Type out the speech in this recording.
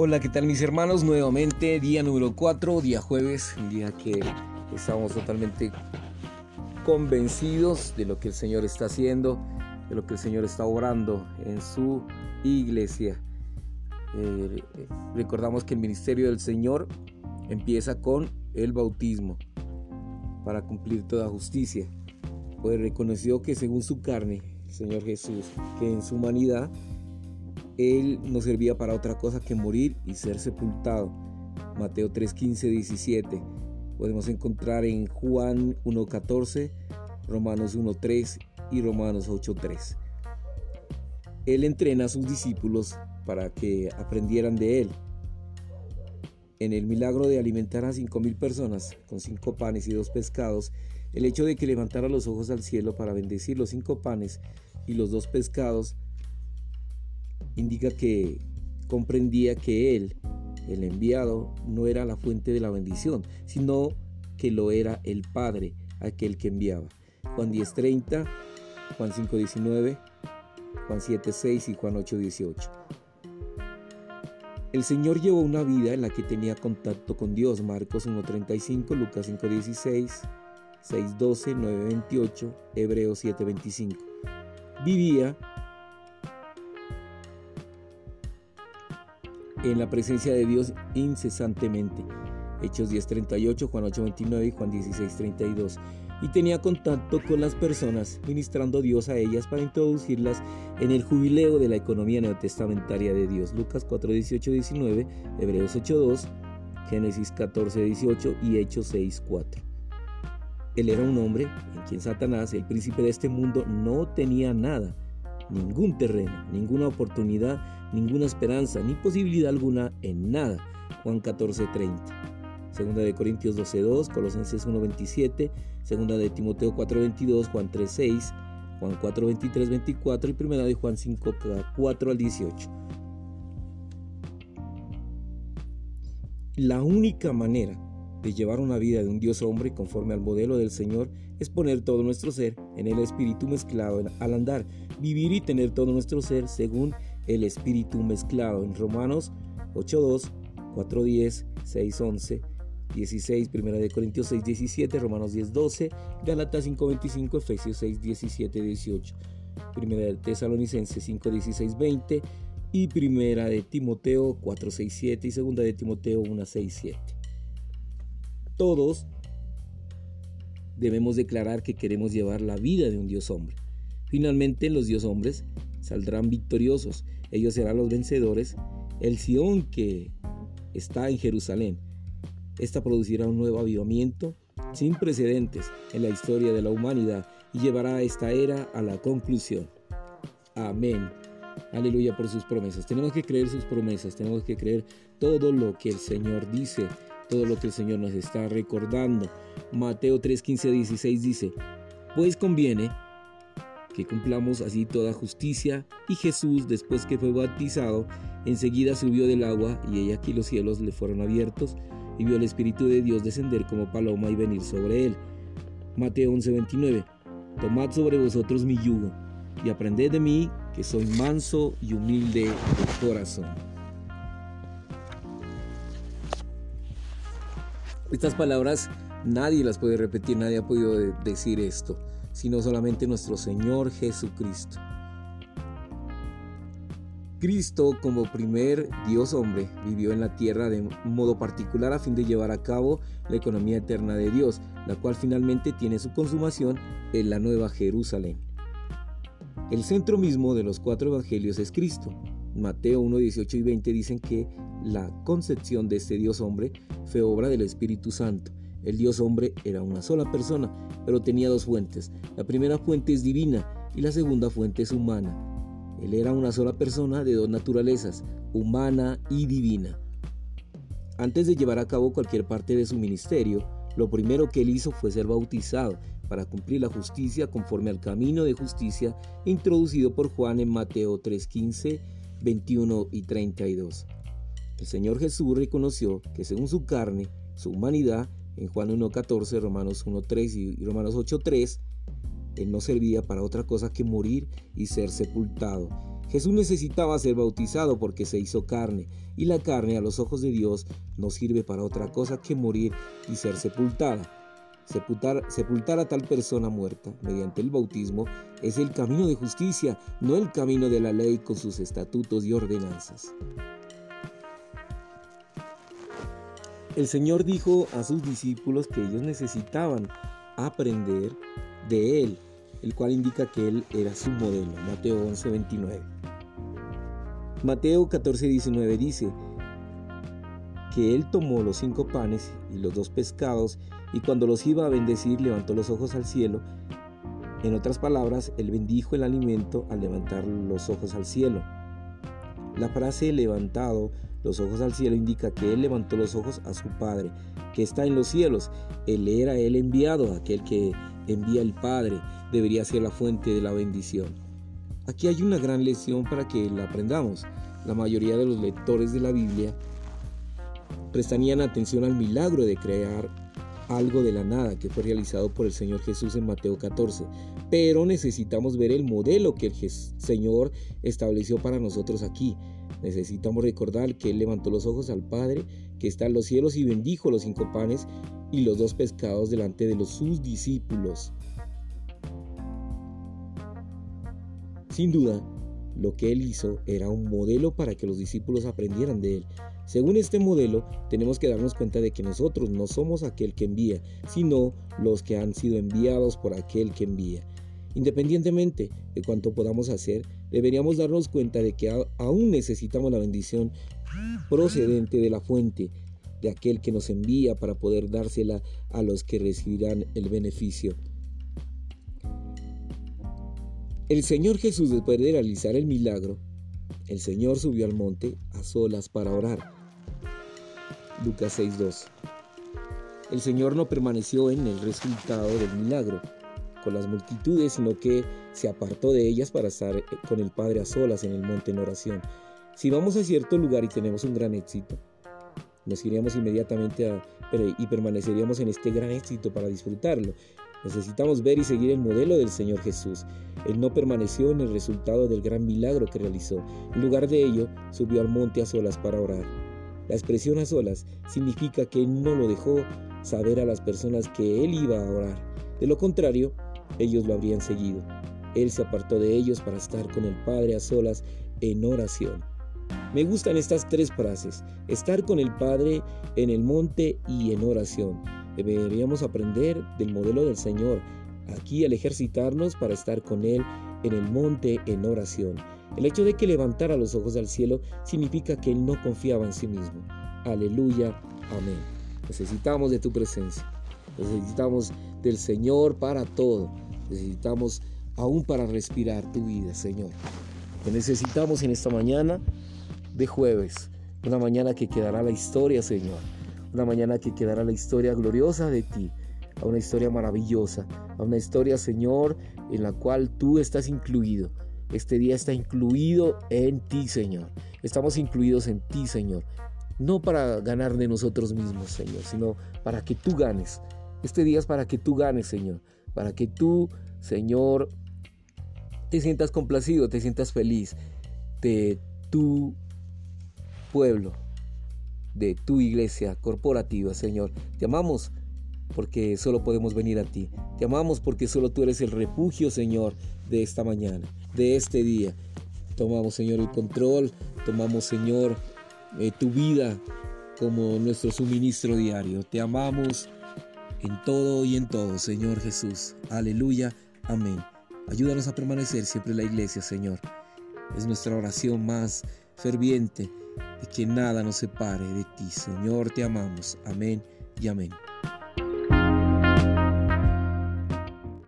Hola, ¿qué tal mis hermanos? Nuevamente, día número 4, día jueves, un día que estamos totalmente convencidos de lo que el Señor está haciendo, de lo que el Señor está obrando en su iglesia. Eh, recordamos que el ministerio del Señor empieza con el bautismo para cumplir toda justicia. Pues reconoció que según su carne, el Señor Jesús, que en su humanidad él no servía para otra cosa que morir y ser sepultado. Mateo 3, 15, 17. Podemos encontrar en Juan 1.14, Romanos 1.3 y Romanos 8.3. Él entrena a sus discípulos para que aprendieran de él. En el milagro de alimentar a cinco mil personas con cinco panes y dos pescados, el hecho de que levantara los ojos al cielo para bendecir los cinco panes y los dos pescados indica que comprendía que él, el enviado, no era la fuente de la bendición, sino que lo era el Padre, aquel que enviaba. Juan 10:30, Juan 5:19, Juan 7:6 y Juan 8:18. El Señor llevó una vida en la que tenía contacto con Dios, Marcos 1:35, Lucas 5:16, 6:12, 9:28, Hebreos 7:25. Vivía en la presencia de Dios incesantemente. Hechos 10:38, Juan 8:29 y Juan 16:32. Y tenía contacto con las personas, ministrando Dios a ellas para introducirlas en el jubileo de la economía neotestamentaria de Dios. Lucas 4:18, 19, Hebreos 8:2, Génesis 14:18 y Hechos 6:4. Él era un hombre en quien Satanás, el príncipe de este mundo, no tenía nada ningún terreno, ninguna oportunidad, ninguna esperanza, ni posibilidad alguna en nada. Juan 14:30. Segunda de Corintios 12:2, Colosenses 1:27, Segunda de Timoteo 4:22, Juan 3:6, Juan 4:23, 24 y Primera de Juan 5:4 al 18. La única manera de llevar una vida de un Dios hombre conforme al modelo del Señor es poner todo nuestro ser en el Espíritu mezclado al andar, vivir y tener todo nuestro ser según el Espíritu mezclado en Romanos 8.2, 4.10, 6.11, 16, 1 de Corintios 6, 17, Romanos 10, 12, Gálatas 5, 25, Efesios 6, 17, 18, 1 de Tesalonicenses 5, 16, 20 y 1 de Timoteo 4, 6, 7 y 2 de Timoteo 1, 6, 7. Todos debemos declarar que queremos llevar la vida de un Dios hombre. Finalmente los Dios hombres saldrán victoriosos. Ellos serán los vencedores. El Sión que está en Jerusalén. Esta producirá un nuevo avivamiento sin precedentes en la historia de la humanidad y llevará esta era a la conclusión. Amén. Aleluya por sus promesas. Tenemos que creer sus promesas, tenemos que creer todo lo que el Señor dice todo lo que el Señor nos está recordando. Mateo 3, 15 16 dice, pues conviene que cumplamos así toda justicia. Y Jesús, después que fue bautizado, enseguida subió del agua y ella aquí los cielos le fueron abiertos y vio el Espíritu de Dios descender como paloma y venir sobre él. Mateo 11, 29. Tomad sobre vosotros mi yugo y aprended de mí que soy manso y humilde de corazón. Estas palabras nadie las puede repetir, nadie ha podido decir esto, sino solamente nuestro Señor Jesucristo. Cristo como primer Dios hombre vivió en la tierra de modo particular a fin de llevar a cabo la economía eterna de Dios, la cual finalmente tiene su consumación en la nueva Jerusalén. El centro mismo de los cuatro evangelios es Cristo. Mateo 1, 18 y 20 dicen que la concepción de este Dios hombre fue obra del Espíritu Santo. El Dios hombre era una sola persona, pero tenía dos fuentes. La primera fuente es divina y la segunda fuente es humana. Él era una sola persona de dos naturalezas, humana y divina. Antes de llevar a cabo cualquier parte de su ministerio, lo primero que él hizo fue ser bautizado para cumplir la justicia conforme al camino de justicia introducido por Juan en Mateo 3:15, 21 y 32. El Señor Jesús reconoció que según su carne, su humanidad, en Juan 1.14, Romanos 1.3 y Romanos 8.3, Él no servía para otra cosa que morir y ser sepultado. Jesús necesitaba ser bautizado porque se hizo carne, y la carne a los ojos de Dios no sirve para otra cosa que morir y ser sepultada. Sepultar, sepultar, a tal persona muerta mediante el bautismo es el camino de justicia, no el camino de la ley con sus estatutos y ordenanzas. El Señor dijo a sus discípulos que ellos necesitaban aprender de Él, el cual indica que Él era su modelo. Mateo 11, 29. Mateo 14, 19 dice que Él tomó los cinco panes y los dos pescados y cuando los iba a bendecir levantó los ojos al cielo. En otras palabras, Él bendijo el alimento al levantar los ojos al cielo. La frase levantado los ojos al cielo indica que Él levantó los ojos a su Padre, que está en los cielos. Él era el enviado, aquel que envía el Padre, debería ser la fuente de la bendición. Aquí hay una gran lección para que la aprendamos. La mayoría de los lectores de la Biblia prestarían atención al milagro de crear algo de la nada que fue realizado por el Señor Jesús en Mateo 14. Pero necesitamos ver el modelo que el Señor estableció para nosotros aquí. Necesitamos recordar que Él levantó los ojos al Padre que está en los cielos y bendijo los cinco panes y los dos pescados delante de los sus discípulos. Sin duda, lo que Él hizo era un modelo para que los discípulos aprendieran de Él. Según este modelo, tenemos que darnos cuenta de que nosotros no somos aquel que envía, sino los que han sido enviados por aquel que envía. Independientemente de cuánto podamos hacer, deberíamos darnos cuenta de que aún necesitamos la bendición procedente de la fuente, de aquel que nos envía para poder dársela a los que recibirán el beneficio. El Señor Jesús, después de realizar el milagro, el Señor subió al monte a solas para orar. Lucas 6.2. El Señor no permaneció en el resultado del milagro con las multitudes, sino que se apartó de ellas para estar eh, con el Padre a solas en el monte en oración. Si vamos a cierto lugar y tenemos un gran éxito, nos iríamos inmediatamente a, y permaneceríamos en este gran éxito para disfrutarlo. Necesitamos ver y seguir el modelo del Señor Jesús. Él no permaneció en el resultado del gran milagro que realizó. En lugar de ello, subió al monte a solas para orar. La expresión a solas significa que no lo dejó saber a las personas que él iba a orar. De lo contrario, ellos lo habrían seguido. Él se apartó de ellos para estar con el Padre a solas en oración. Me gustan estas tres frases, estar con el Padre en el monte y en oración. Deberíamos aprender del modelo del Señor, aquí al ejercitarnos para estar con Él en el monte en oración. El hecho de que levantara los ojos al cielo significa que él no confiaba en sí mismo. Aleluya, amén. Necesitamos de tu presencia. Necesitamos del Señor para todo. Necesitamos aún para respirar tu vida, Señor. Te necesitamos en esta mañana de jueves. Una mañana que quedará la historia, Señor. Una mañana que quedará la historia gloriosa de ti. A una historia maravillosa. A una historia, Señor, en la cual tú estás incluido este día está incluido en ti, Señor. Estamos incluidos en ti, Señor. No para ganar de nosotros mismos, Señor, sino para que tú ganes. Este día es para que tú ganes, Señor. Para que tú, Señor, te sientas complacido, te sientas feliz de tu pueblo, de tu iglesia corporativa, Señor. Te amamos porque solo podemos venir a ti. Te amamos porque solo tú eres el refugio, Señor, de esta mañana, de este día. Tomamos, Señor, el control, tomamos, Señor, eh, tu vida como nuestro suministro diario. Te amamos en todo y en todo, Señor Jesús. Aleluya. Amén. Ayúdanos a permanecer siempre en la iglesia, Señor. Es nuestra oración más ferviente de que nada nos separe de ti, Señor. Te amamos. Amén y amén.